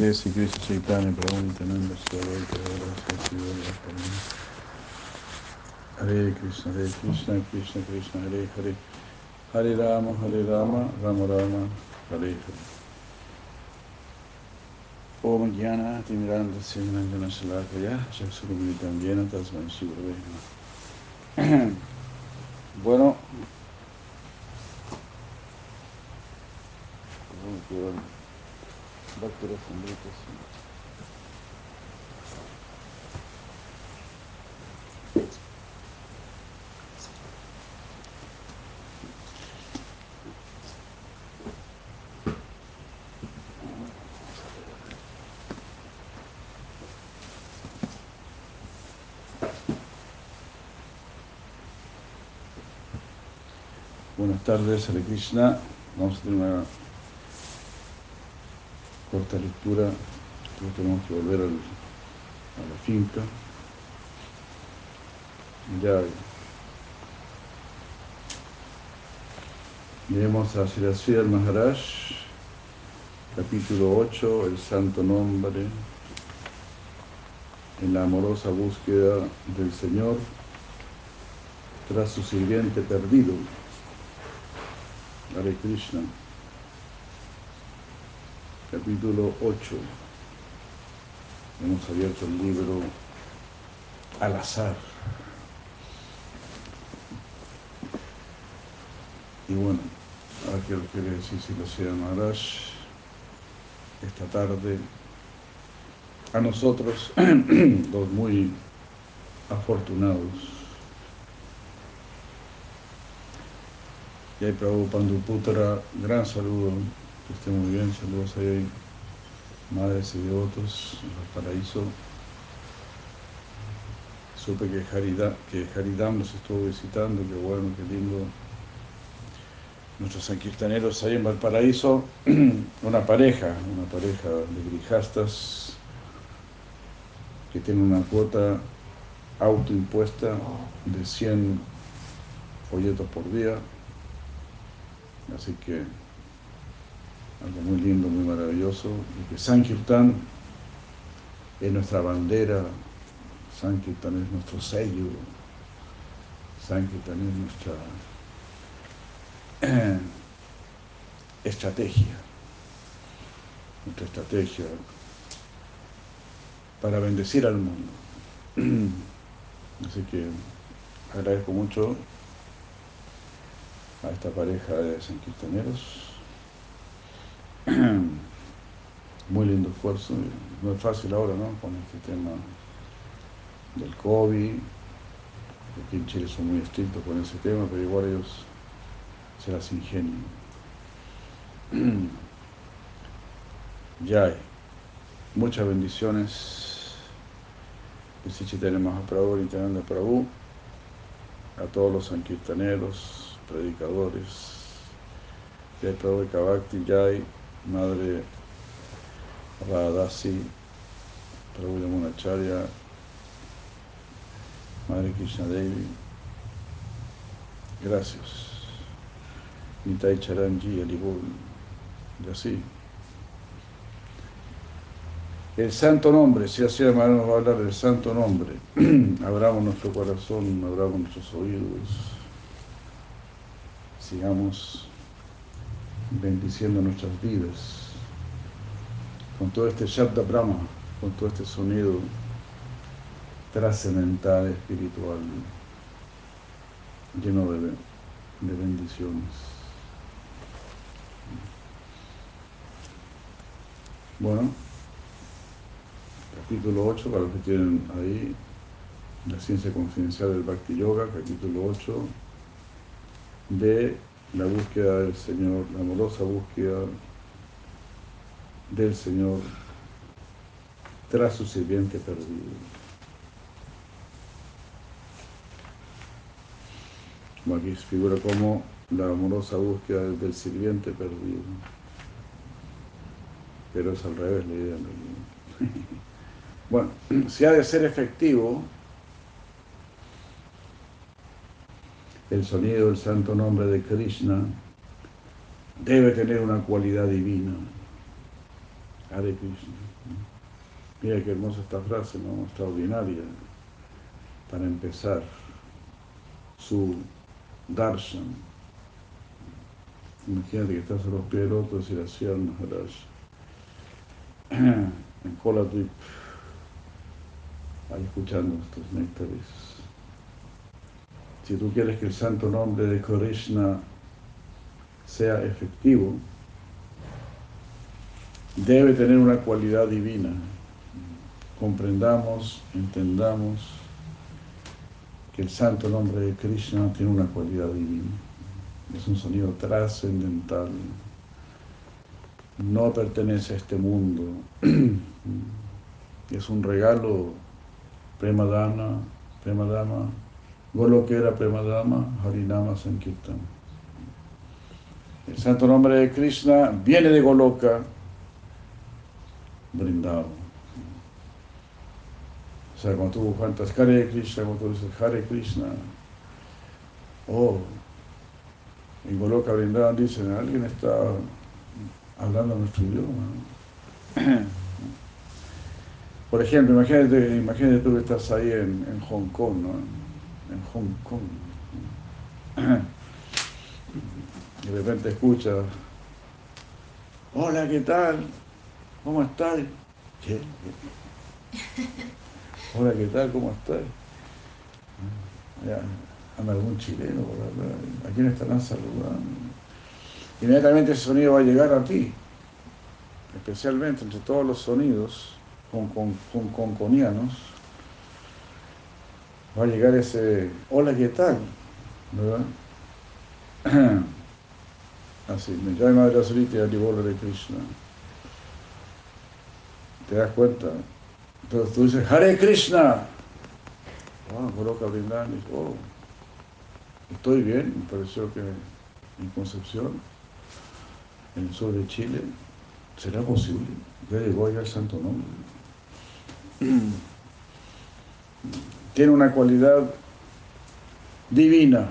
Jai Sri Krishna Chaitanya Hare Krishna Hare Krishna Krishna Krishna Hare Hare. Hare Rama Hare Rama Rama Rama Hare Hare. Om Jnana Timiranda Sivanandana Shalakaya Shaksurumitam Tasman Bueno, Doctora Sandrita, Buenas tardes, Hare Krishna. Vamos a tener una corta lectura. Después tenemos que volver a la finca. Ya. Miremos a Sri al Maharaj, capítulo 8, el santo nombre, en la amorosa búsqueda del Señor tras su sirviente perdido. Hare Krishna. Capítulo 8. Hemos abierto el libro al azar. Y bueno, ahora quiero, quiero decir si lo sea Maharaj esta tarde a nosotros, los muy afortunados. Y hay Prabhupada Putra, gran saludo, que esté muy bien, saludos ahí, madres y devotos en el paraíso. Supe que Haridam, que Haridam nos estuvo visitando, qué bueno, qué lindo. Nuestros sanquirtaneros ahí en Valparaíso, una pareja, una pareja de grijastas que tiene una cuota autoimpuesta de 100 folletos por día. Así que algo muy lindo, muy maravilloso. Y que Sankirtan es nuestra bandera, Sankirtan es nuestro sello, Sankirtan es nuestra estrategia, nuestra estrategia para bendecir al mundo. Así que agradezco mucho a esta pareja de sanquistaneros. Muy lindo esfuerzo, no es fácil ahora, ¿no? Con este tema del COVID. Aquí en Chile son muy estrictos con ese tema, pero igual ellos se las ingenian. Ya muchas bendiciones. Mahaprabhu, Nityananda Prabhu, a todos los sankirtaneros, predicadores, Jai Prabhu Kavakti Jai, Madre Radhasi, Prabhu Yamunacharya, Madre Krishna Devi, gracias. Nitai Charanji, Alibul, y así. El santo nombre, si así hermano nos va a hablar del santo nombre, abramos nuestro corazón, abramos nuestros oídos, sigamos bendiciendo nuestras vidas con todo este Shabda Brahma, con todo este sonido trascendental, espiritual, lleno de, de bendiciones. Bueno, capítulo 8, para los que tienen ahí, la ciencia confidencial del Bhakti Yoga, capítulo 8, de la búsqueda del Señor, la amorosa búsqueda del Señor tras su sirviente perdido. Como aquí figura como la amorosa búsqueda del sirviente perdido. Pero es al revés la idea. Bueno, si ha de ser efectivo, el sonido del santo nombre de Krishna debe tener una cualidad divina. Hare Krishna. Mira qué hermosa esta frase, ¿no? extraordinaria, para empezar su darshan. Imagínate que estás a los pies del otro y la Maharaj en Koladvip, ahí escuchando estos néctares. Si tú quieres que el santo nombre de Krishna sea efectivo, debe tener una cualidad divina. Comprendamos, entendamos que el santo nombre de Krishna tiene una cualidad divina. Es un sonido trascendental. No pertenece a este mundo. es un regalo Premadana, Premadama, Golokera Premadama, Harinama Sankirtan. El santo nombre de Krishna viene de Goloka, brindado. O sea, cuando tú cantas Hare Krishna, cuando tú dices Hare Krishna, oh, en Goloka Brindavan dicen, alguien está hablando nuestro idioma. Por ejemplo, imagínate, imagínate tú que estás ahí en, en Hong Kong, ¿no? En Hong Kong. Y de repente escuchas, hola, ¿qué tal? ¿Cómo estás? Hola, ¿qué tal? ¿Cómo estás? anda algún chileno por. ¿A quién estarán saludando? Inmediatamente ese sonido va a llegar a ti, especialmente entre todos los sonidos con, con, con, va a llegar ese hola, ¿qué tal? ¿verdad? Así, me llama de la solita y de Krishna. ¿Te das cuenta? Entonces tú dices, Hare Krishna. Wow, coloca brindando oh, estoy bien, me pareció que en Concepción, en el sur de Chile, será posible. Ya llegó allá el santo nombre. Tiene una cualidad divina.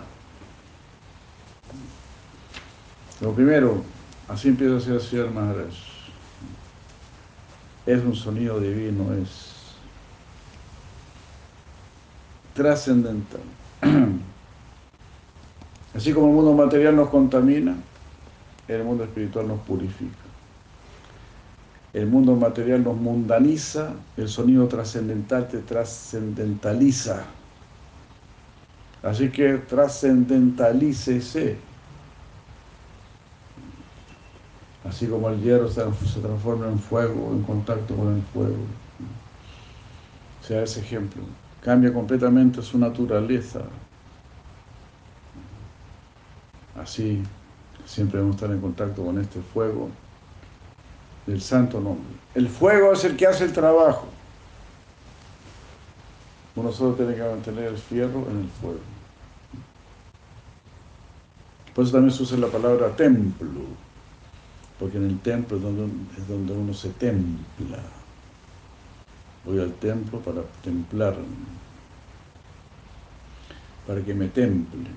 Lo primero, así empieza a ser el Maharaj. Es un sonido divino, es trascendental. Así como el mundo material nos contamina, el mundo espiritual nos purifica. El mundo material nos mundaniza, el sonido trascendental te trascendentaliza. Así que trascendentalícese. Así como el hierro se transforma en fuego, en contacto con el fuego. sea ese ejemplo. Cambia completamente su naturaleza. Así siempre debemos estar en contacto con este fuego del santo nombre. El fuego es el que hace el trabajo. Uno solo tiene que mantener el fierro en el fuego. Por eso también se usa la palabra templo, porque en el templo es donde, es donde uno se templa. Voy al templo para templarme, para que me templen,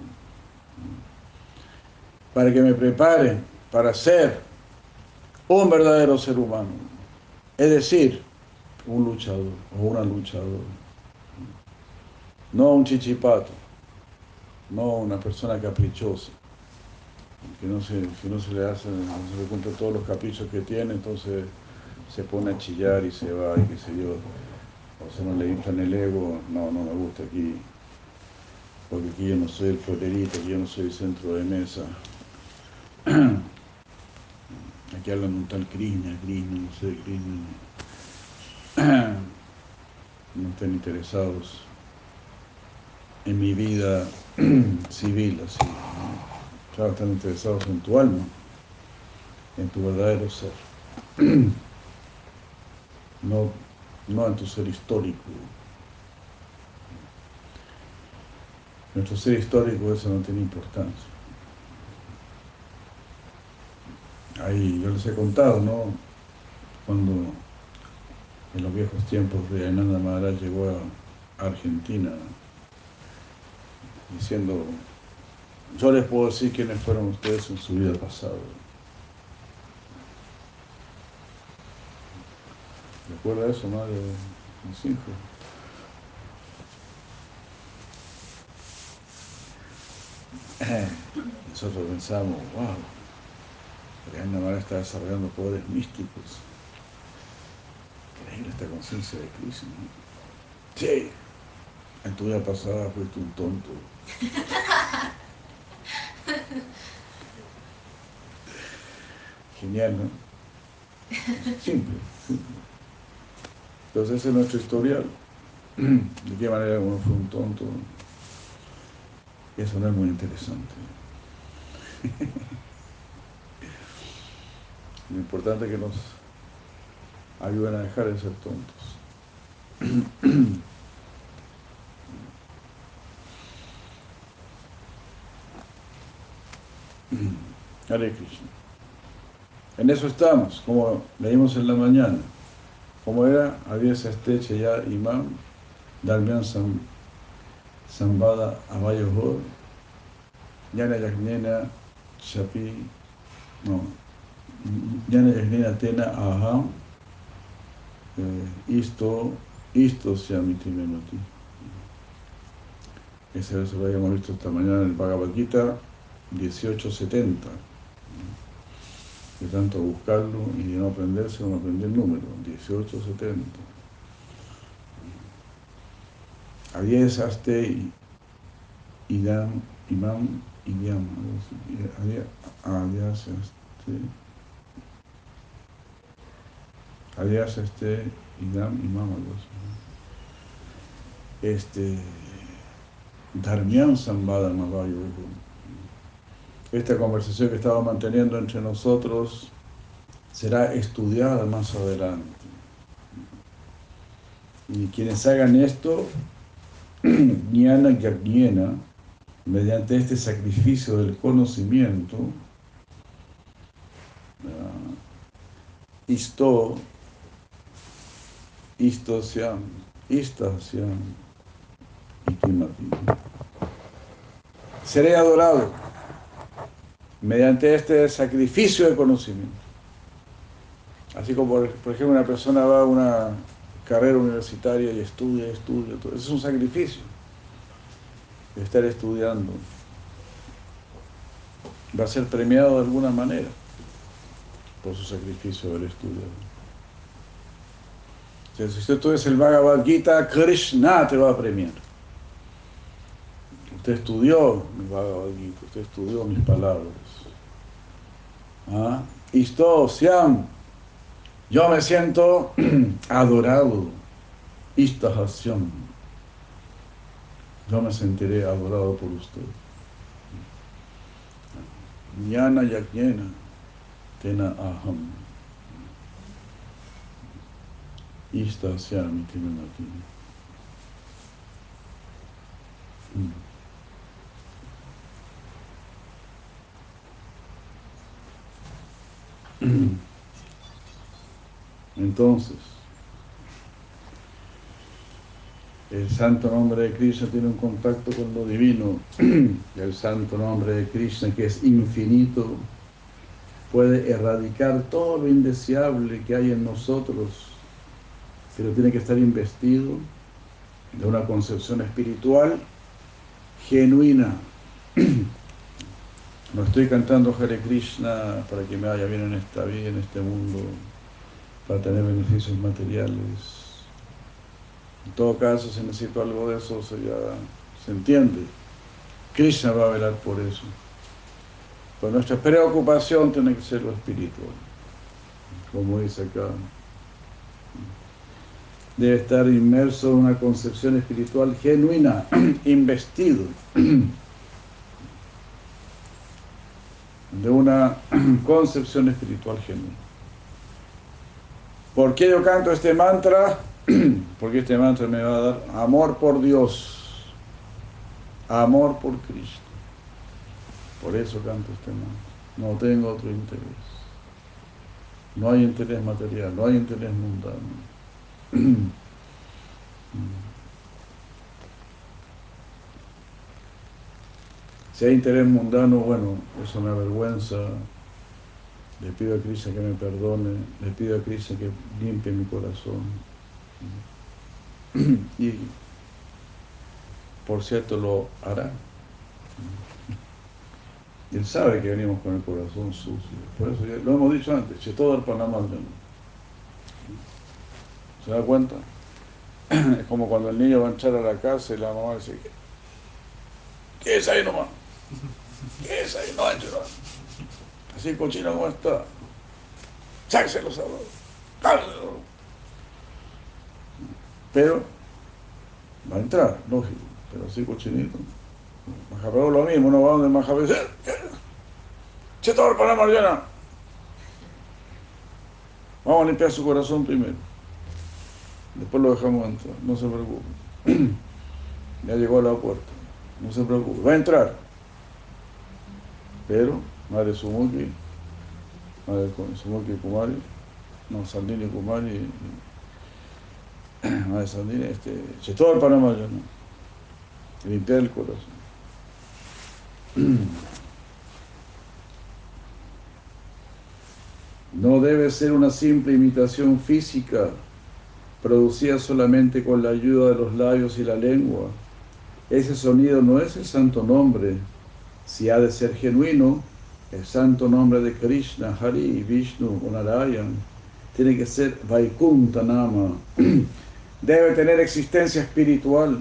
para que me preparen para ser un verdadero ser humano, es decir, un luchador o una luchadora, no un chichipato, no una persona caprichosa, que no se, que no se le hace, no se le cumple todos los caprichos que tiene, entonces se pone a chillar y se va y qué sé yo, o se no le en el ego, no, no me gusta aquí, porque aquí yo no soy el florerito, aquí yo no soy el centro de mesa. Aquí hablan un tal Krishna, Krishna, no sé. No estén interesados en mi vida civil, así. ¿no? están interesados en tu alma, en tu verdadero ser. no, no en tu ser histórico. Nuestro ser histórico eso no tiene importancia. Ahí yo les he contado, ¿no? Cuando en los viejos tiempos de Ananda Maharaj llegó a Argentina diciendo, yo les puedo decir quiénes fueron ustedes en su vida pasada. ¿Recuerda eso, madre de mis hijos? Nosotros pensamos, wow, Ana Mara está desarrollando poderes místicos. Increíble esta conciencia de Cristo. Sí, en tu vida pasada fuiste un tonto. Genial, ¿no? Simple, simple. Entonces ese es nuestro historial. De qué manera uno fue un tonto. Eso no es muy interesante. Lo importante es que nos ayuden a dejar de ser tontos. Hare Krishna. En eso estamos, como leímos en la mañana. Como era, había esa estrecha ya imam, Darmian Sambada Avayohor, Yana Yagnena Chapi, no, Yana Yagnena Tena Aham, eh, Isto, Isto Siamiti Menoti. Ese verso lo habíamos visto esta mañana en el Bhagavad Gita 1870 de tanto buscarlo y de no aprenderse, no aprendí el número, 1870. Adiesaste idam, imam, idiam, adiesaste, adiesaste idam, imam, así. Este, Dharmian Sambada Mavayo, esta conversación que estamos manteniendo entre nosotros será estudiada más adelante. Y quienes hagan esto, Jnana Yajnena, mediante este sacrificio del conocimiento, isto, isto sean, ista sean, seré adorado mediante este sacrificio de conocimiento. Así como, por, ejemplo, una persona va a una carrera universitaria y estudia, estudia, todo. eso es un sacrificio. Estar estudiando. Va a ser premiado de alguna manera por su sacrificio del estudio. Si usted estudia el Bhagavad Gita, Krishna te va a premiar. Usted estudió mi Bhagavad Gita, usted estudió mis palabras. ¿Ah? Isto, Siam, yo me siento adorado. Istahasyan. Yo me sentiré adorado por usted. Jnana Yakyena Tena Aham. Istahasyan Tinamati. Mm. Entonces, el santo nombre de Krishna tiene un contacto con lo divino. El santo nombre de Krishna, que es infinito, puede erradicar todo lo indeseable que hay en nosotros, pero tiene que estar investido de una concepción espiritual genuina. No estoy cantando Hare Krishna para que me vaya bien en esta vida, en este mundo, para tener beneficios materiales. En todo caso, si necesito algo de eso, se, ya, se entiende. Krishna va a velar por eso. Pero nuestra preocupación tiene que ser lo espiritual, como dice acá. Debe estar inmerso en una concepción espiritual genuina, investido de una concepción espiritual genuina. ¿Por qué yo canto este mantra? Porque este mantra me va a dar amor por Dios, amor por Cristo. Por eso canto este mantra. No tengo otro interés. No hay interés material, no hay interés mundano. Si hay interés mundano, bueno, eso me avergüenza. Le pido a Cristo que me perdone, le pido a Cristo que limpie mi corazón. Y por cierto lo hará. Él sabe que venimos con el corazón sucio. Por eso lo hemos dicho antes, todo el Panamá. ¿Se da cuenta? Es como cuando el niño va a entrar a la casa y la mamá dice, ¿qué es ahí nomás? ¿Qué es ahí? No entre Así cochino como está. Sáquese los sábados. Pero va a entrar, lógico, pero así cochinito. Majapeo lo mismo, uno va donde Majapeo dice, che todo para Mariana. Vamos a limpiar su corazón primero. Después lo dejamos entrar, no se preocupe. ya llegó a la puerta, no se preocupe, va a entrar. Pero, Madre Sumuki, Madre Sumuki Kumari, no, Sandini Kumari, Madre Sandini, este, che todo el Panamá, ¿no? limpiar el corazón. No debe ser una simple imitación física producida solamente con la ayuda de los labios y la lengua. Ese sonido no es el santo nombre. Si ha de ser genuino, el santo nombre de Krishna, Hari, Vishnu o tiene que ser Vaikunta Nama. Debe tener existencia espiritual.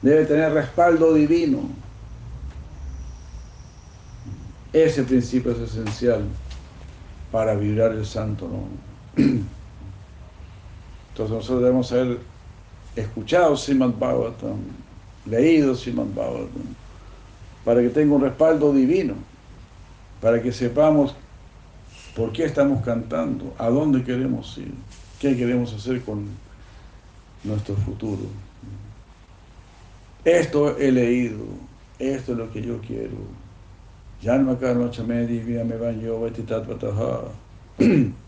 Debe tener respaldo divino. Ese principio es esencial para vibrar el santo nombre. Entonces nosotros debemos haber escuchado Srimad Bhagavatam, leído Srimad Bhagavatam, para que tenga un respaldo divino, para que sepamos por qué estamos cantando, a dónde queremos ir, qué queremos hacer con nuestro futuro. Esto he leído, esto es lo que yo quiero. Banyo vati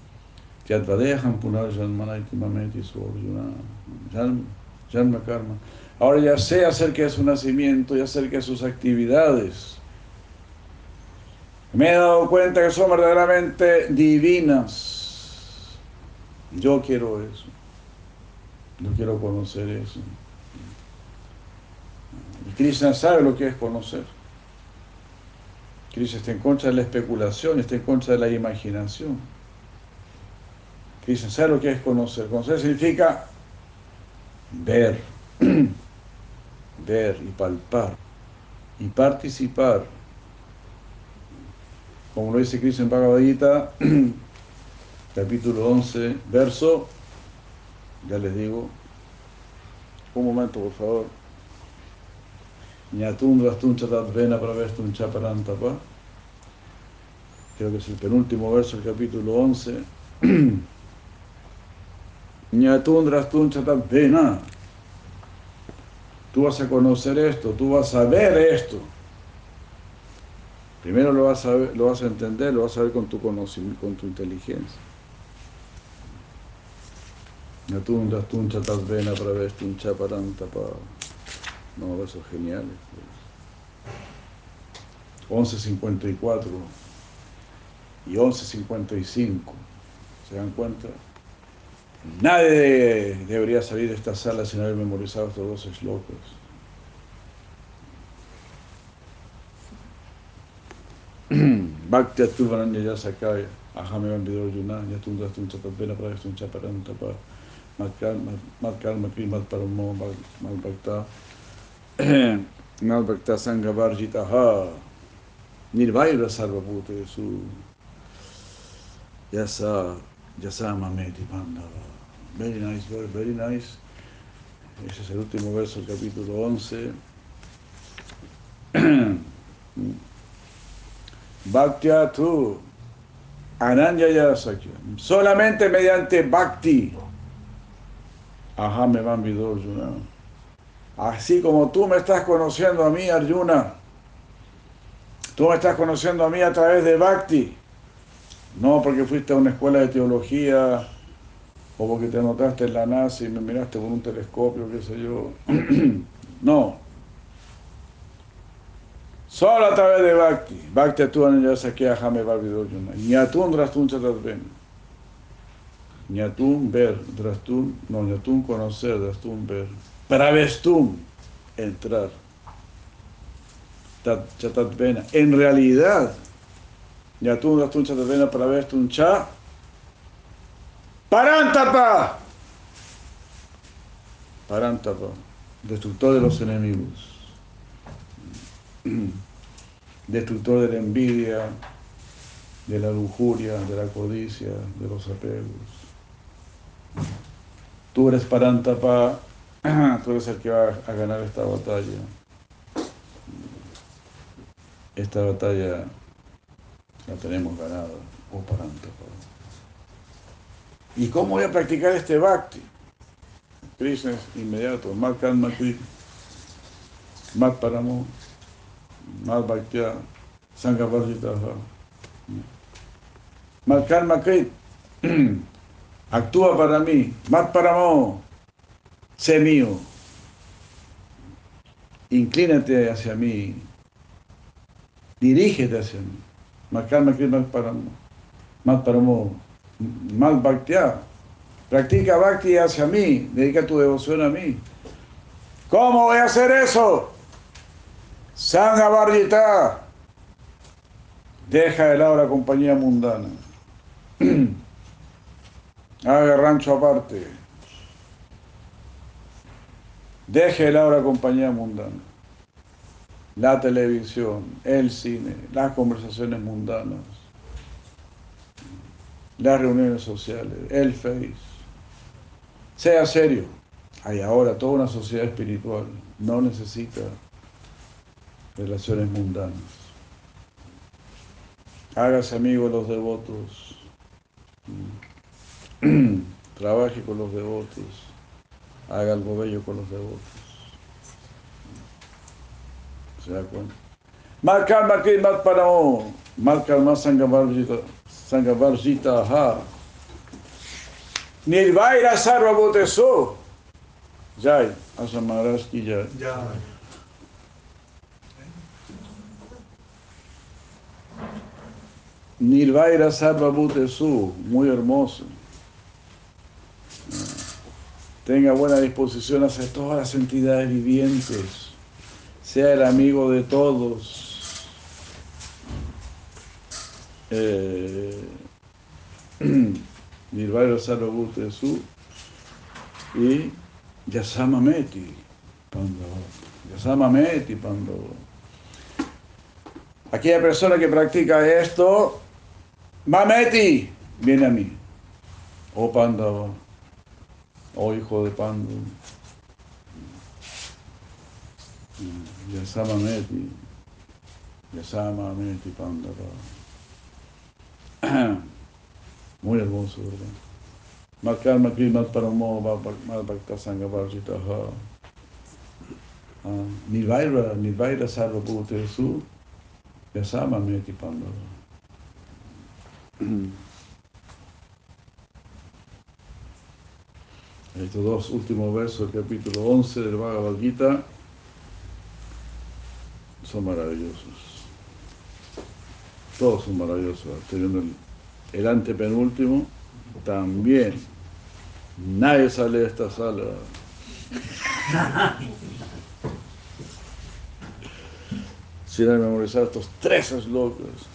Janma karma. Ahora ya sé acerca de su nacimiento y acerca de sus actividades. Me he dado cuenta que son verdaderamente divinas. Yo quiero eso. Yo quiero conocer eso. Y Krishna sabe lo que es conocer. Krishna está en contra de la especulación, está en contra de la imaginación. Krishna sabe lo que es conocer. Conocer significa ver, ver y palpar y participar. Como lo dice Krishna en Bhagavad capítulo 11, verso, ya les digo, un momento por favor. Creo que es el penúltimo verso del capítulo 11. Vena. Tú vas a conocer esto, tú vas a ver esto. Primero lo vas a, lo vas a entender, lo vas a ver con tu conocimiento, con tu inteligencia. Natundras tunchatas vena un chaparantapa. No, versos geniales. 11.54 y 11.55. ¿Se dan cuenta? Nadie debería salir de esta sala sin haber memorizado estos dos eslocos. Bhakti Atuvananya Yasakaya, Ahame Bandidor Yuna, Yatundra Tunchatabena Pravestun Chaparantapa, Matkarma Krimat Paramo, Nirvaira Sarvabhutesu Yasa Yasa Mameti Pandava. Very nice, very, very nice. Ese es el último verso del capítulo 11. Bhaktya tu Ananyaya Sakya. Solamente mediante Bhakti. Ajá, me van Arjuna. Así como tú me estás conociendo a mí, Arjuna. Tú me estás conociendo a mí a través de Bhakti. No porque fuiste a una escuela de teología o porque te anotaste en la NASA y me miraste con un telescopio, qué sé yo. no. Solo a través de Bhakti. Bhakti actúa ya saqué a Jame Barbidojuna. Ñatun drastun chatatven. Ñatun ver, drastun, no, ñatun conocer, drastun ver. Pravestun, entrar. Chatatvena. En realidad, ñatun drastun chatatvena pravestun cha. Parantapa. Parantapa. Destructor de los enemigos destructor de la envidia, de la lujuria, de la codicia, de los apegos. Tú eres Parantapa, tú eres el que va a ganar esta batalla. Esta batalla la tenemos ganada, oh Parantapa. ¿Y cómo voy a practicar este bhakti? Krishna es inmediato, Mat Kalmakri, Mat Paramo, Mal Bhaktya Sangavarjitaha. Mal Karma Krit actúa para mí, Mat Paramo, sé mío. Inclínate hacia mí, dirígete hacia mí. Karma Krit Mat Paramo. Mat Paramo, Mal Bhaktya. Practica Bhakti hacia mí, dedica tu devoción a mí. ¿Cómo voy a hacer eso? Sanga deja de lado la compañía mundana. Haga rancho aparte. Deje de lado la compañía mundana. La televisión, el cine, las conversaciones mundanas, las reuniones sociales, el Face. Sea serio. Hay ahora toda una sociedad espiritual. No necesita relaciones mundanas. Hágase amigo de los devotos. Trabaje con los devotos. Haga algo bello con los devotos. ¿Se da cuenta? Marcar Makri Mat Paramo. Marcar más Sangavarjita. Sangavarjita Aha. Nirvaira Sarva Boteso. Jai. Asa Maharaj ki Jai. Nirvaira Sarva Bhutesu, muy hermoso. Tenga buena disposición hacia todas las entidades vivientes. Sea el amigo de todos. Eh, Nirvaira Sarva Bhutesu y Yasama Meti Pandava. Yasama Meti Pandava. Aquella persona que practica esto Mameti, viene a mí. Oh Pandava, oh hijo de Pandu. Yasama Meti, Yasama Meti Pandava. Muy hermoso, ¿verdad? Makarma Krimat Paramo Madhbhakta Sangha Varjitaha. Nivaira, Nivaira Sarva Bhutesu, Yasama Meti Pandava. Estos dos últimos versos del capítulo 11 del Bhagavad Gita son maravillosos. Todos son maravillosos. Teniendo el, el antepenúltimo, también. Nadie sale de esta sala. Sin memorizar estos tres eslocas.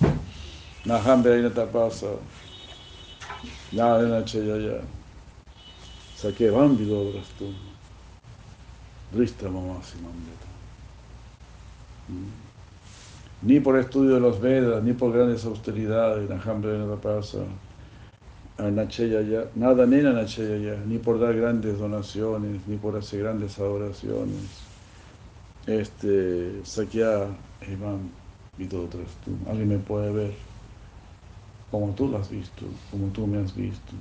Naham Beina Tapasa, Nadena Chayaya, Saque Bambido Drastum, Drista Mamasi Mambeta. Ni por estudio de los Vedas, ni por grandes austeridades, nada ni por dar grandes donaciones, ni por hacer grandes adoraciones. Este, Sakya Evan Vido Drastum. Alguien me puede ver como tú lo has visto, como tú me has visto.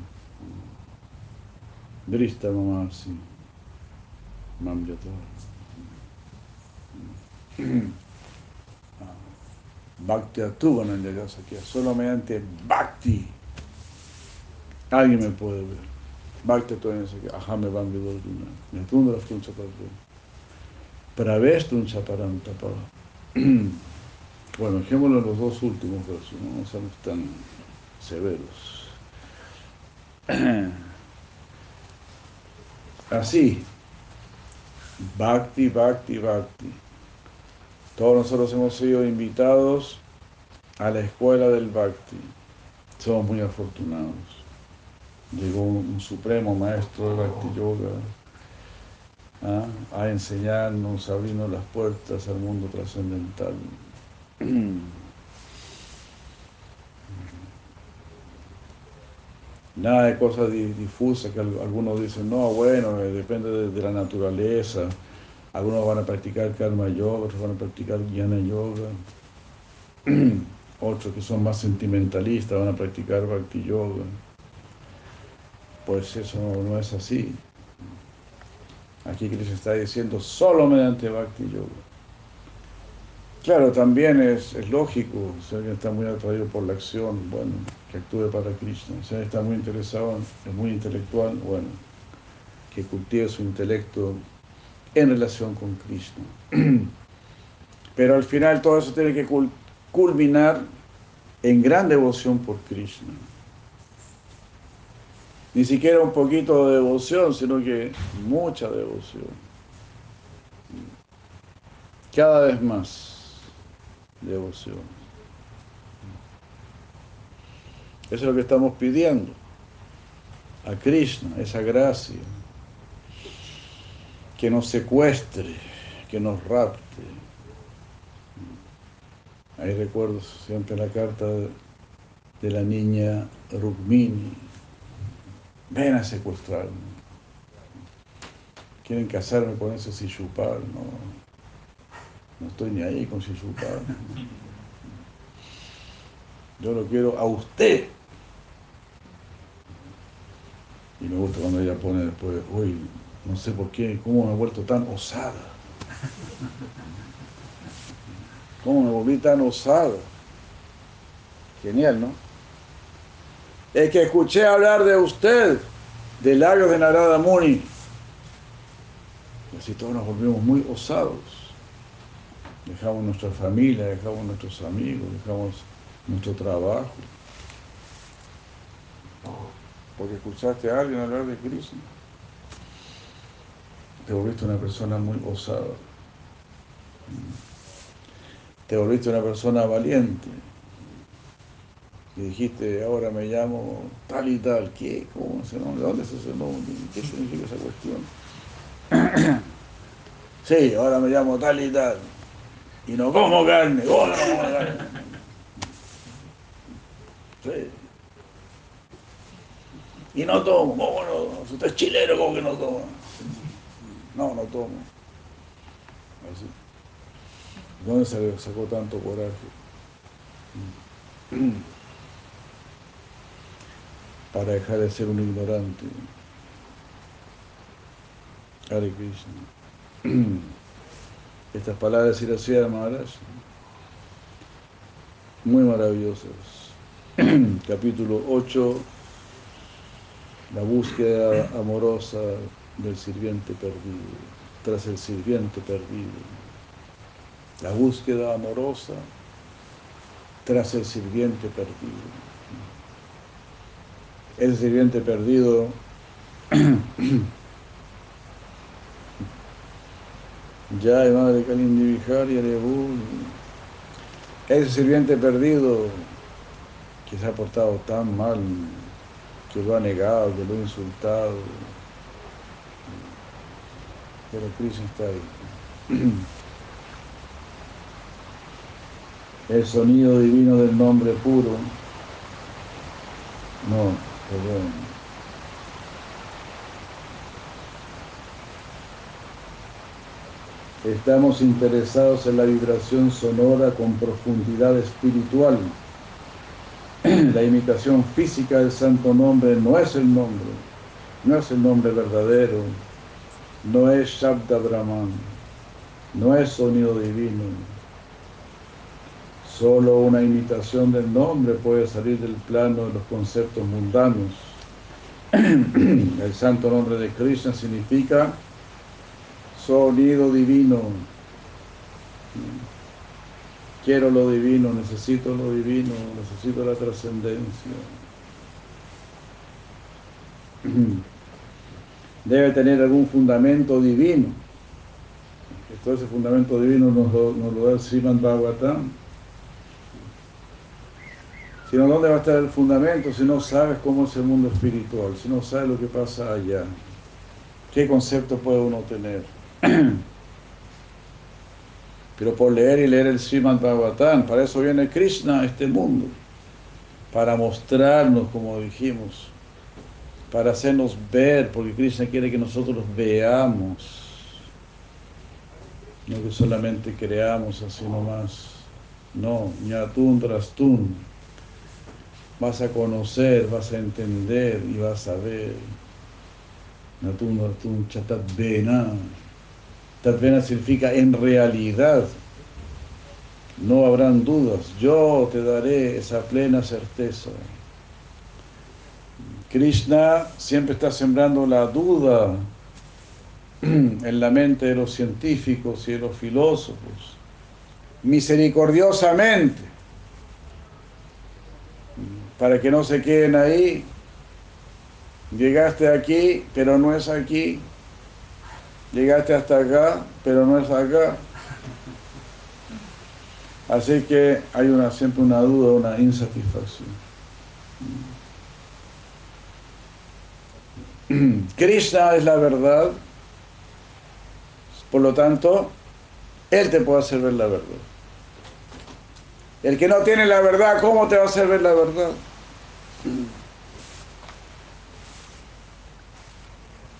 Drista Mamasi, Mamyata. Bhakti aquí, solo mediante Bhakti alguien me puede ver. Bhakti Atuvanayasakya, Ahame Bambi Dorduna, Netundra Funcha Padre. Pravestun Chaparantapa. Bueno, dejémoslo en los dos últimos versos, no seamos tan severos. Así, Bhakti, Bhakti, Bhakti. Todos nosotros hemos sido invitados a la escuela del Bhakti. Somos muy afortunados. Llegó un, supremo maestro de Bhakti Yoga ¿ah? a enseñarnos, a abrirnos las puertas al mundo trascendental. Nada de cosas difusas que algunos dicen, no, bueno, eh, depende de, la naturaleza. Algunos van a practicar karma yoga, otros van a practicar jnana yoga. otros que son más sentimentalistas van a practicar bhakti yoga. Pues eso no, es así. Aquí Krishna está diciendo solo mediante bhakti yoga. Claro, también es, lógico, si alguien está muy atraído por la acción, bueno, que actúe para Krishna. Si alguien está muy interesado, es muy intelectual, bueno, que cultive su intelecto en relación con Krishna. Pero al final todo eso tiene que culminar en gran devoción por Krishna. Ni siquiera un poquito de devoción, sino que mucha devoción. Cada vez más devoción. Eso es lo que estamos pidiendo a Krishna, esa gracia, que nos secuestre, que nos rapte. Ahí recuerdo siempre la carta de la niña Rukmini. Ven a secuestrarme. Quieren casarme con ese Sishupal, ¿no? No estoy ni ahí con Shishupal. Yo lo quiero a usted. Y me gusta cuando ella pone después, uy, no sé por qué, cómo me he vuelto tan osada. ¿Cómo me volví tan osada? Genial, ¿no? Es que escuché hablar de usted, del lago de Narada Muni. Y así todos nos volvimos muy osados dejamos nuestra familia, dejamos nuestros amigos, dejamos nuestro trabajo. Porque escuchaste a alguien hablar de Cristo. Te volviste una persona muy osada. Te volviste una persona valiente. Y dijiste, ahora me llamo tal y tal. ¿Qué? ¿Cómo ese nombre? ¿De dónde es ese nombre? ¿Qué significa esa cuestión? sí, ahora me llamo tal y tal y no como carne. Oh, no como carne. Sí. Y no tomo, ¿cómo no? Si usted es chileno, ¿cómo que no toma? No, no tomo. Así. ¿Dónde se le sacó tanto coraje? Para dejar de ser un ignorante. Hare Krishna. estas palabras de Sira Maharaj, muy maravillosas. Capítulo 8, la búsqueda amorosa del sirviente perdido, tras el sirviente perdido. La búsqueda amorosa tras el sirviente perdido. El sirviente perdido Ya, madre Kalindi Vihari, ese sirviente perdido que se ha portado tan mal, que lo ha negado, que lo ha insultado, pero Cristo está ahí. El sonido divino del nombre puro, no, perdón. Estamos interesados en la vibración sonora con profundidad espiritual. la imitación física del santo nombre no es el nombre, no es el nombre verdadero, no es Shabda Brahman, no es sonido divino. Solo una imitación del nombre puede salir del plano de los conceptos mundanos. El santo nombre de Krishna significa sonido divino. Quiero lo divino, necesito lo divino, necesito la trascendencia. Debe tener algún fundamento divino. Todo ese fundamento divino nos lo, nos lo da el Srimad Bhagavatam. Sino ¿dónde va a estar el fundamento si no sabes cómo es el mundo espiritual? Si no sabes lo que pasa allá. ¿Qué concepto puede uno tener? Pero por leer y leer el Srimad Bhagavatam, para eso viene Krishna a este mundo, para mostrarnos, como dijimos, para hacernos ver, porque Krishna quiere que nosotros veamos, no que solamente creamos así nomás, no, ñatun trastun, vas a conocer, vas a entender y vas a ver, ñatun trastun chatat vena, Tatvena significa en realidad. No habrán dudas. Yo te daré esa plena certeza. Krishna siempre está sembrando la duda en la mente de los científicos y de los filósofos. Misericordiosamente. Para que no se queden ahí. Llegaste aquí, pero no es aquí llegaste hasta acá, pero no es acá. Así que hay una, siempre una duda, una insatisfacción. Krishna es la verdad, por lo tanto, Él te puede hacer ver la verdad. El que no tiene la verdad, ¿cómo te va a hacer ver la verdad?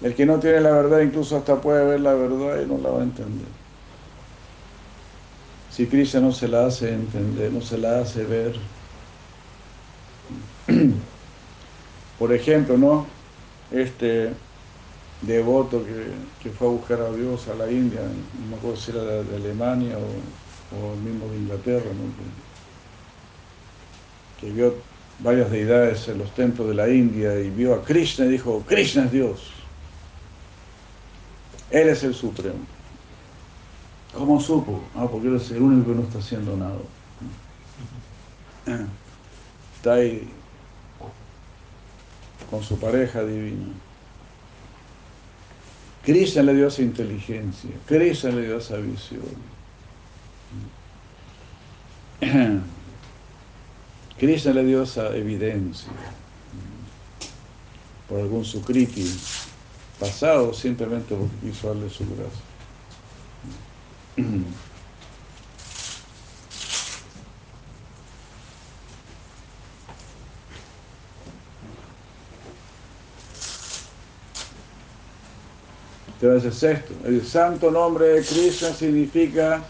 El que no tiene la verdad incluso hasta puede ver la verdad y no la va a entender. Si Krishna no se la hace entender, no se la hace ver. Por ejemplo, ¿no? Este devoto que, fue a buscar a Dios a la India, no me acuerdo si era de, Alemania o, el mismo de Inglaterra, ¿no? que, que vio varias deidades en los templos de la India y vio a Krishna y dijo, Krishna es Dios. Él es el Supremo. ¿Cómo supo? Ah, porque Él es el único que no está haciendo nada. Está ahí con su pareja divina. Krishna le dio esa inteligencia, Krishna le dio esa visión. Krishna le dio esa evidencia por algún sukriti pasado simplemente porque quiso darle su gracia. Entonces sexto, el santo nombre de Krishna significa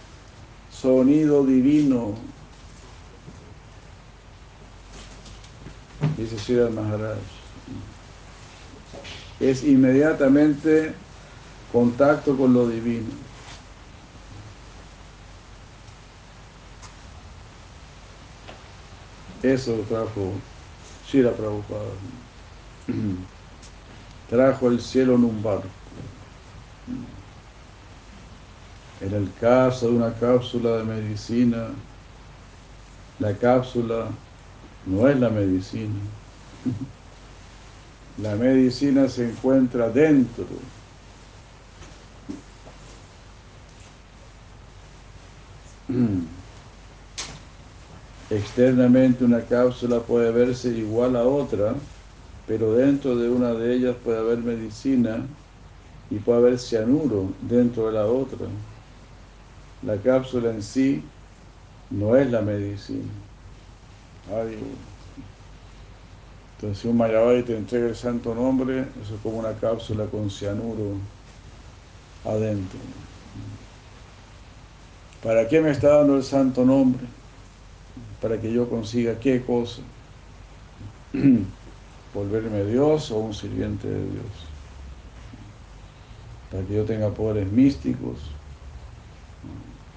sonido divino. Dice Sri Maharaj es inmediatamente contacto con lo divino. Eso trajo Shira Prabhupada. Trajo el cielo en un barco. En el caso de una cápsula de medicina, la cápsula no es la medicina. La medicina se encuentra dentro. Externamente una cápsula puede verse igual a otra, pero dentro de una de ellas puede haber medicina y puede haber cianuro dentro de la otra. La cápsula en sí no es la medicina. Entonces, si un Mayabadi te entrega el santo nombre, eso es como una cápsula con cianuro adentro. ¿Para qué me está dando el santo nombre? Para que yo consiga qué cosa? volverme Dios o un sirviente de Dios. Para que yo tenga poderes místicos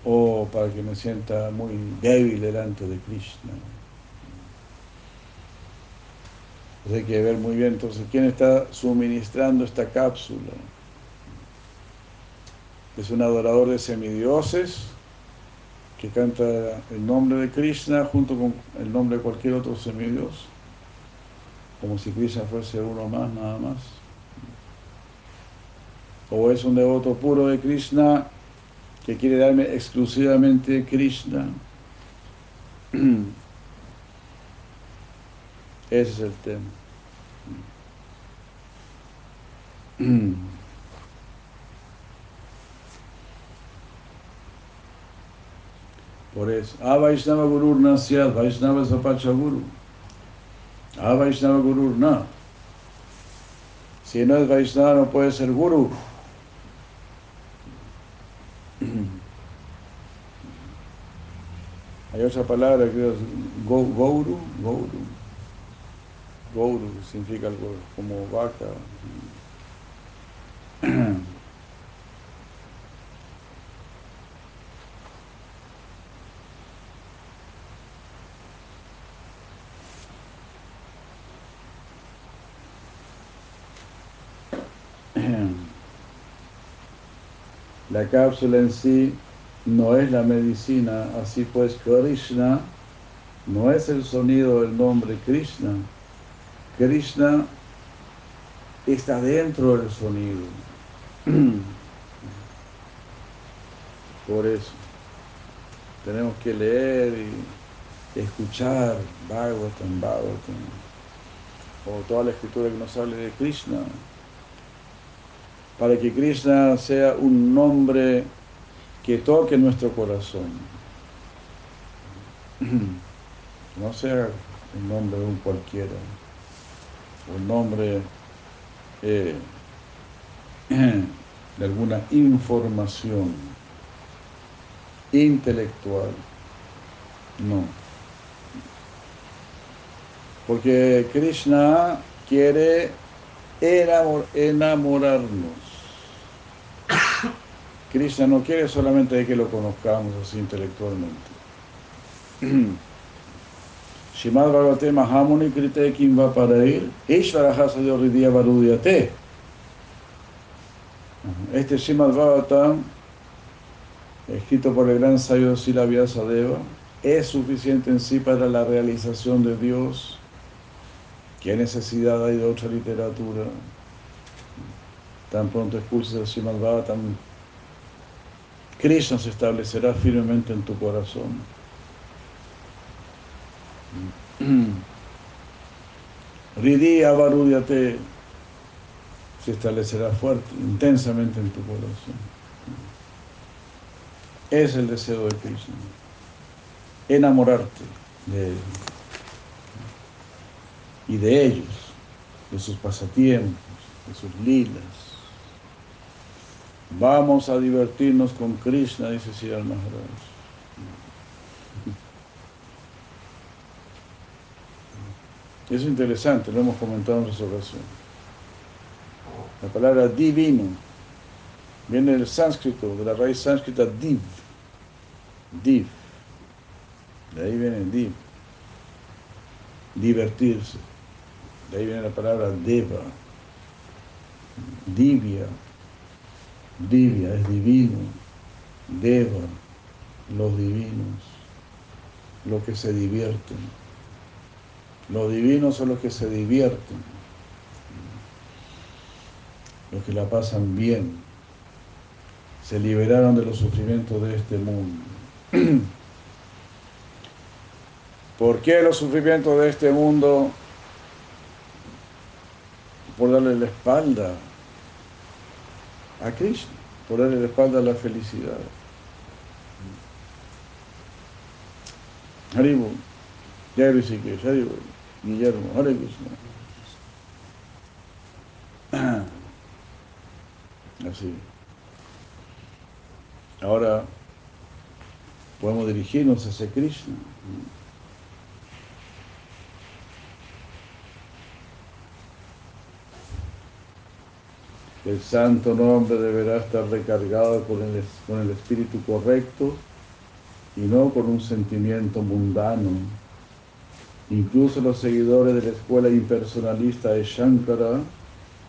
o para que me sienta muy débil delante de Krishna. Hay que ver muy bien entonces quién está suministrando esta cápsula. Es un adorador de semidioses que canta el nombre de Krishna junto con el nombre de cualquier otro semidios, como si Krishna fuese uno más, nada más. O es un devoto puro de Krishna que quiere darme exclusivamente Krishna. Ese es el tema. Por eso, A Vaishnava Guru Nasyad, Vaishnava Zapacha Guru. A Vaishnava Guru na. Si no es Vaishnava no puede ser Guru. Hay otra palabra que es go, Gouru, Gouru. Gouru significa algo como vaca. La cápsula en sí no es la medicina, así pues Krishna no es el sonido del nombre Krishna. Krishna está dentro del sonido. Por eso tenemos que leer y escuchar Bhagavatam, Bhagavatam, o toda la escritura que nos hable de Krishna para que Krishna sea un nombre que toque nuestro corazón. No sea el nombre de un cualquiera, un nombre eh, de alguna información intelectual. No. Porque Krishna quiere enamorarnos. Krishna no quiere solamente que lo conozcamos así intelectualmente. Shimad Bhagavate Mahamuni Krite Kim va para ir, Ishvaraha Sadyoridya Varudyate. Este Shimad Bhagavatam, escrito por el gran sabio Sila Vyasadeva, es suficiente en sí para la realización de Dios. ¿Qué necesidad hay de otra literatura? Tan pronto expulses el Shimad Bhagavatam, Krishna se establecerá firmemente en tu corazón. Ridi Avarudyate se establecerá fuerte, intensamente en tu corazón. Es el deseo de Krishna. Enamorarte de él y de ellos, de sus pasatiempos, de sus lilas. Vamos a divertirnos con Krishna, dice Siddhartha Maharaj. Es interesante, lo hemos comentado en otras ocasiones. La palabra divino viene del sánscrito, de la raíz sánscrita div. Div. De ahí viene div. Divertirse. De ahí viene la palabra deva. Divya. Divya es divino. Deva, los divinos, los que se divierten. Los divinos son los que se divierten, los que la pasan bien, se liberaron de los sufrimientos de este mundo. ¿Por qué los sufrimientos de este mundo? Por darle la espalda a Krishna, por darle la espalda a la felicidad. Haribu, Jai Rishikesh, Haribu, Guillermo, Hare Krishna. Así. Ahora podemos dirigirnos hacia Krishna. El santo nombre deberá estar recargado con el, con el espíritu correcto y no con un sentimiento mundano. Incluso los seguidores de la escuela impersonalista de Shankara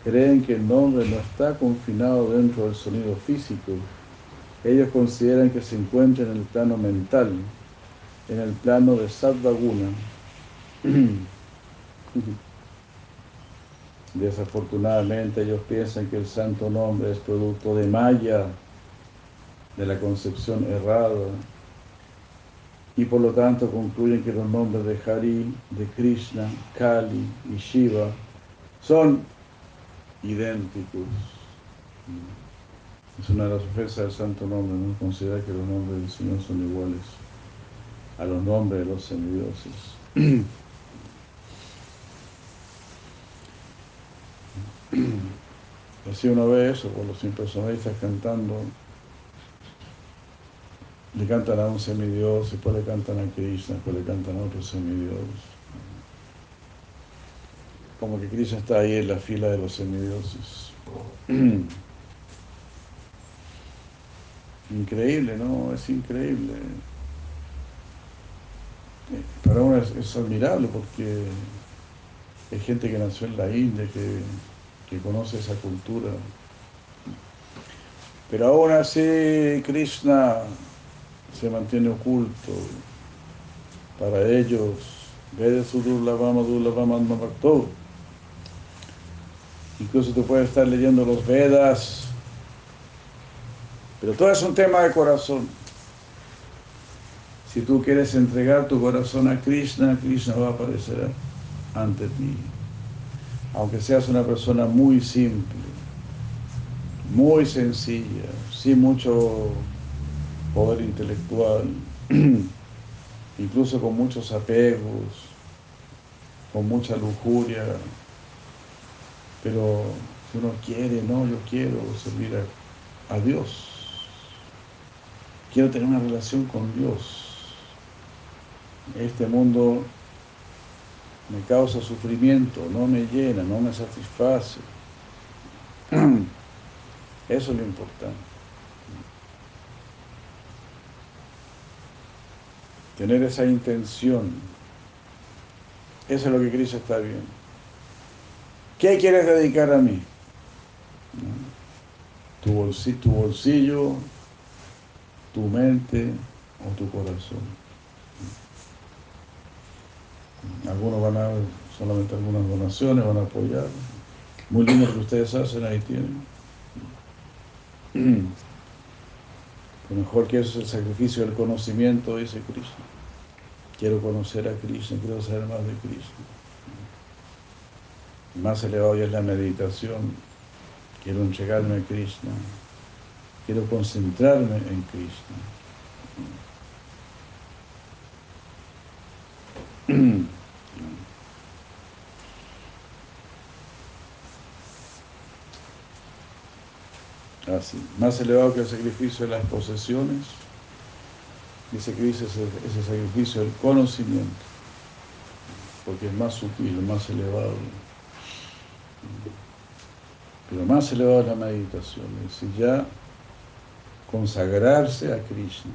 creen que el nombre no está confinado dentro del sonido físico. Ellos consideran que se encuentra en el plano mental, en el plano de Satvaguna. Desafortunadamente ellos piensan que el santo nombre es producto de Maya, de la concepción errada, y por lo tanto concluyen que los nombres de Hari, de Krishna, Kali y Shiva son idénticos. Es una de las ofensas del santo nombre, ¿no? Considerar que los nombres del Señor son iguales a los nombres de los semidioses. Así uno ve eso, por los impersonalistas cantando, le cantan a un semidios, después le cantan a Krishna, después le cantan a otro semidios. Como que Krishna está ahí en la fila de los semidioses. Increíble, ¿no? Es increíble. Para uno es, es admirable porque hay gente que nació en la India, que que conoce esa cultura. Pero aún así Krishna se mantiene oculto. Para ellos, Incluso tú puedes estar leyendo los Vedas, pero todo es un tema de corazón. Si tú quieres entregar tu corazón a Krishna, Krishna va a aparecer ante ti aunque seas una persona muy simple, muy sencilla, sin mucho poder intelectual, incluso con muchos apegos, con mucha lujuria, pero si uno quiere, no, yo quiero servir a, a Dios, quiero tener una relación con Dios. Este mundo me causa sufrimiento, no me llena, no me satisface. Eso es lo importante. Tener esa intención. Eso es lo que Cristo está viendo. ¿Qué quieres dedicar a mí? Tu bolsillo, tu, bolsillo, tu mente o tu corazón. Algunos van a solamente algunas donaciones, van a apoyar. Muy lindo lo que ustedes hacen, ahí tienen. Lo mejor que eso es el sacrificio del conocimiento, dice Cristo. Quiero conocer a Cristo, quiero saber más de Cristo. Más elevado ya es la meditación. Quiero entregarme a Krishna. Quiero concentrarme en Krishna. Así, más elevado que el sacrificio de las posesiones, dice que dice ese, sacrificio del conocimiento, porque es más sutil, más elevado. Pero más elevado es la meditación, es decir, ya consagrarse a Krishna.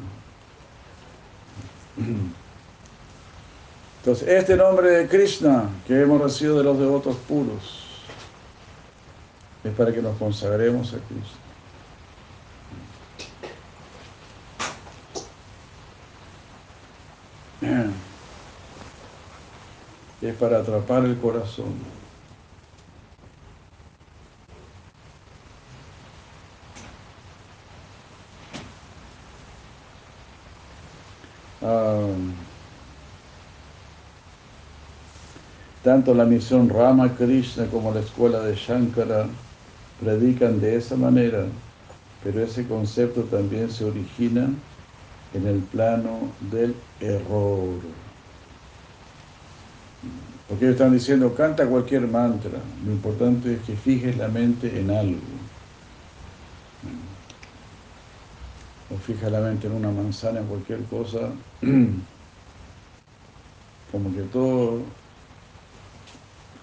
Entonces, este nombre de Krishna que hemos recibido de los devotos puros es para que nos consagremos a Krishna. Es para atrapar el corazón. Tanto la misión Rama Krishna como la escuela de Shankara predican de esa manera, pero ese concepto también se origina en el plano del error. Porque ellos están diciendo, canta cualquier mantra, lo importante es que fijes la mente en algo. O fija la mente en una manzana, en cualquier cosa, como que todo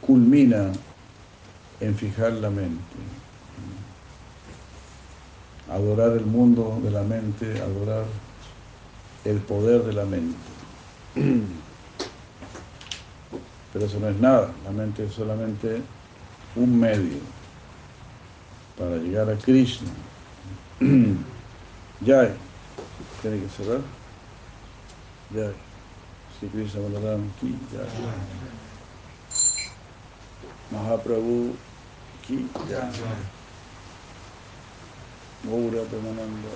culmina en fijar la mente. adorar el mundo de la mente, adorar el poder de la mente. Pero eso no es nada, la mente es solamente un medio para llegar a Krishna. Ya, tiene que cerrar. Ya, si Krishna Balaram ki ya. Mahaprabhu ki ya. Gaura Premananda.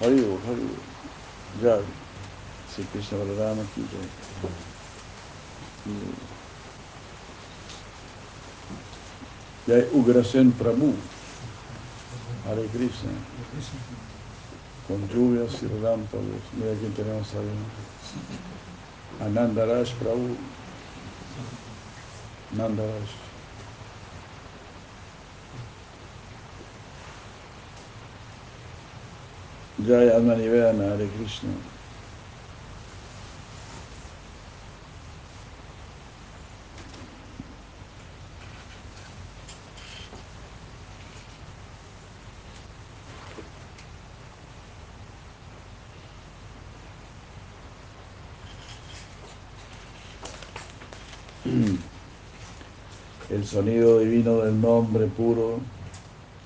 Haribo, Haribo. Jai. Sri Krishna Balarama ki jai. Jai Ugrasen Prabhu. Hare Krishna. Con lluvias y relámpagos. Mira quién tenemos ahí. Anandaraj Prabhu. Nandaraj. Jai Alma Nivedana, Hare Krishna. El sonido divino del nombre puro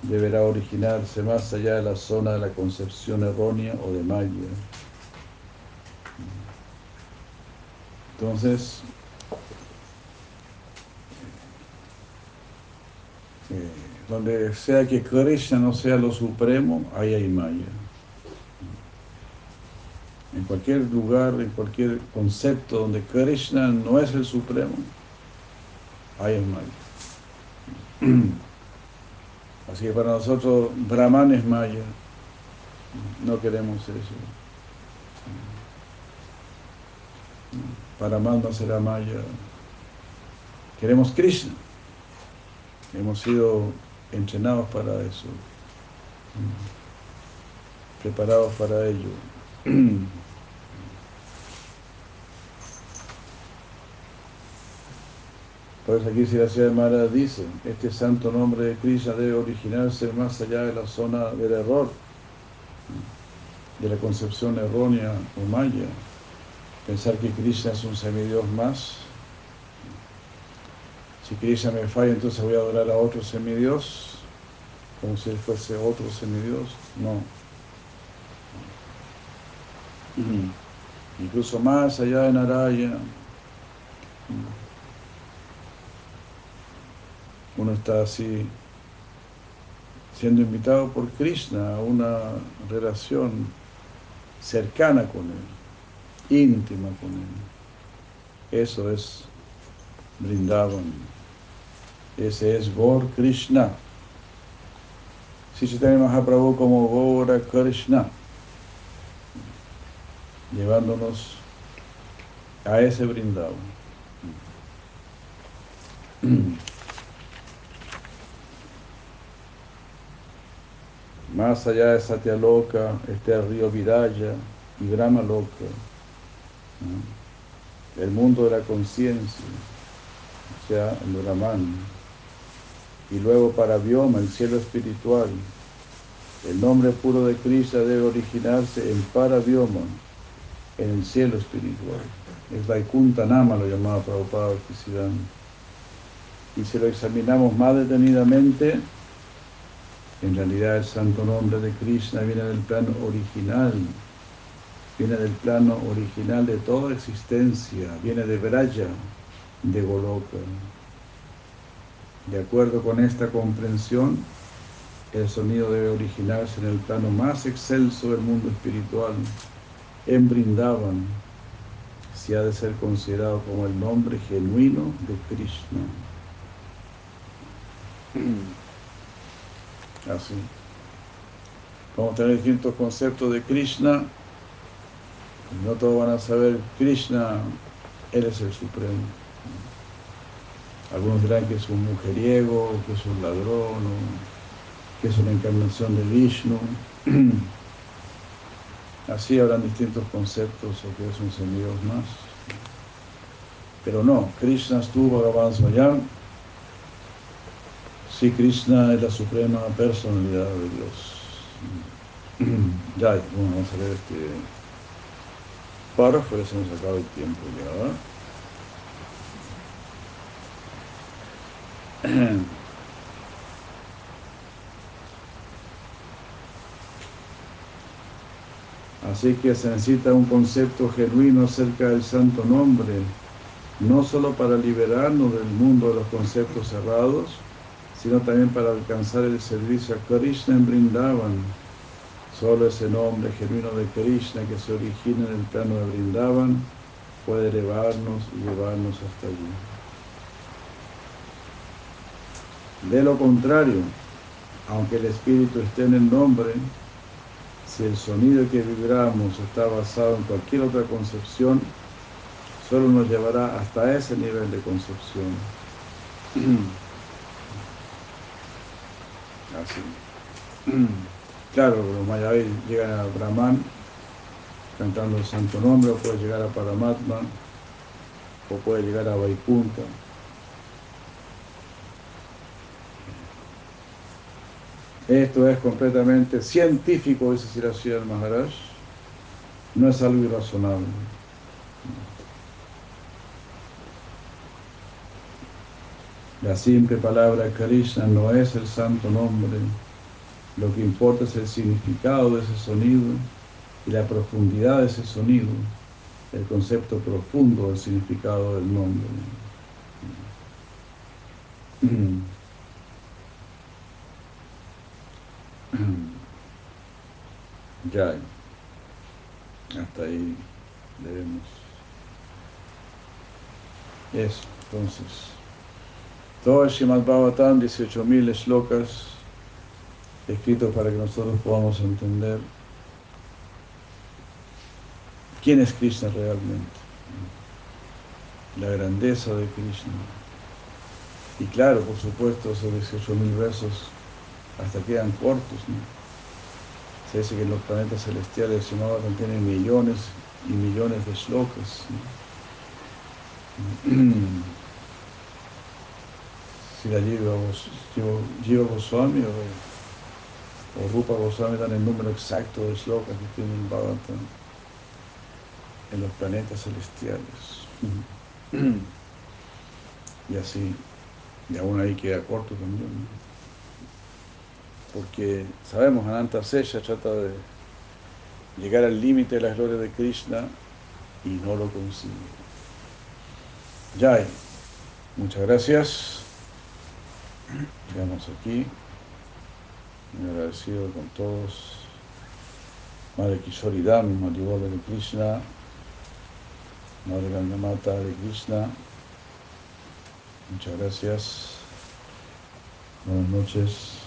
deberá originarse más allá de la zona de la concepción errónea o de Maya. Entonces, eh, donde sea que Krishna no sea lo supremo, ahí hay Maya. En cualquier lugar, en cualquier concepto donde Krishna no es el supremo, ahí hay Maya. Así que para nosotros Brahman es Maya. No queremos eso. Para no será Maya. Queremos Krishna. Hemos sido entrenados para eso. Preparados para ello. Por eso aquí si la ciudad de Mara dice, este santo nombre de Krishna debe originarse más allá de la zona del error, de la concepción errónea o maya. Pensar que Krishna es un semidios más. Si Krishna me falla, entonces voy a adorar a otro semidios, como si él fuese otro semidios. No. Incluso más allá de Narayana. Uno está así siendo invitado por Krishna a una relación cercana con él, íntima con él. Eso es Brindavan. Ese es Gor Krishna. Si se tiene Mahaprabhu como Gora Krishna, llevándonos a ese Brindavan. Más allá de Satyaloka está el río Viraya y Brahma Loka, el mundo de la conciencia, o sea, el Brahman. Y luego para Vyoma, el cielo espiritual. El nombre puro de Krishna debe originarse en Paravyoma, en el cielo espiritual. Es Vaikuntha Nama, lo llamaba Prabhupada Y si lo examinamos más detenidamente, en realidad el santo nombre de Krishna viene del plano original, viene del plano original de toda existencia, viene de Braya, de Goloka. De acuerdo con esta comprensión, el sonido debe originarse en el plano más excelso del mundo espiritual, en Brindavan, si ha de ser considerado como el nombre genuino de Krishna. Así. Vamos a tener distintos conceptos de Krishna. No todos van a saber Krishna, Él es el Supremo. Algunos dirán que es un mujeriego, que es un ladrón, que es una encarnación de Vishnu. Así habrán distintos conceptos o que es un semidios más. Pero no, Krishna estuvo Bhagavan Swayam. Sí, Krishna es la suprema personalidad de Dios. ya, bueno, vamos a ver este párrafo, ya se nos acaba el tiempo ya. Así que se necesita un concepto genuino acerca del santo nombre, no solo para liberarnos del mundo de los conceptos cerrados, sino también para alcanzar el servicio a Krishna en Brindavan. Solo ese nombre genuino de Krishna que se origina en el plano de Brindavan puede elevarnos y llevarnos hasta allí. De lo contrario, aunque el espíritu esté en el nombre, si el sonido que vibramos está basado en cualquier otra concepción, solo nos llevará hasta ese nivel de concepción. Así. Claro, los mayabis llegan a Brahman cantando el santo nombre, o puede llegar a Paramatma, o puede llegar a Vaikunta. Esto es completamente científico, dice Siracía Maharaj. No es algo irrazonable. La simple palabra Krishna no es el santo nombre. Lo que importa es el significado de ese sonido y la profundidad de ese sonido, el concepto profundo del significado del nombre. Ya, hasta ahí debemos. Eso, entonces. Todo el Srimad Bhagavatam, 18.000 shlokas escritos para que nosotros podamos entender quién es Krishna realmente, la grandeza de Krishna. Y claro, por supuesto, esos 18.000 versos hasta quedan cortos. Se dice que los planetas celestiales Srimad tienen millones y millones de shlokas. si la Jiva Goswami o, o Rupa Goswami dan el número exacto de shlokas que tienen Bhagavatam en los planetas celestiales. y así, y aún ahí queda corto también porque sabemos, Ananta Seya trata de llegar al límite de la gloria de Krishna y no lo consigue. Jai, muchas gracias. Llegamos aquí. Agradecido con todos. Madre Kishoridam, Madre de Krishna, Madre Gangamata de Krishna. Muchas gracias. Buenas noches.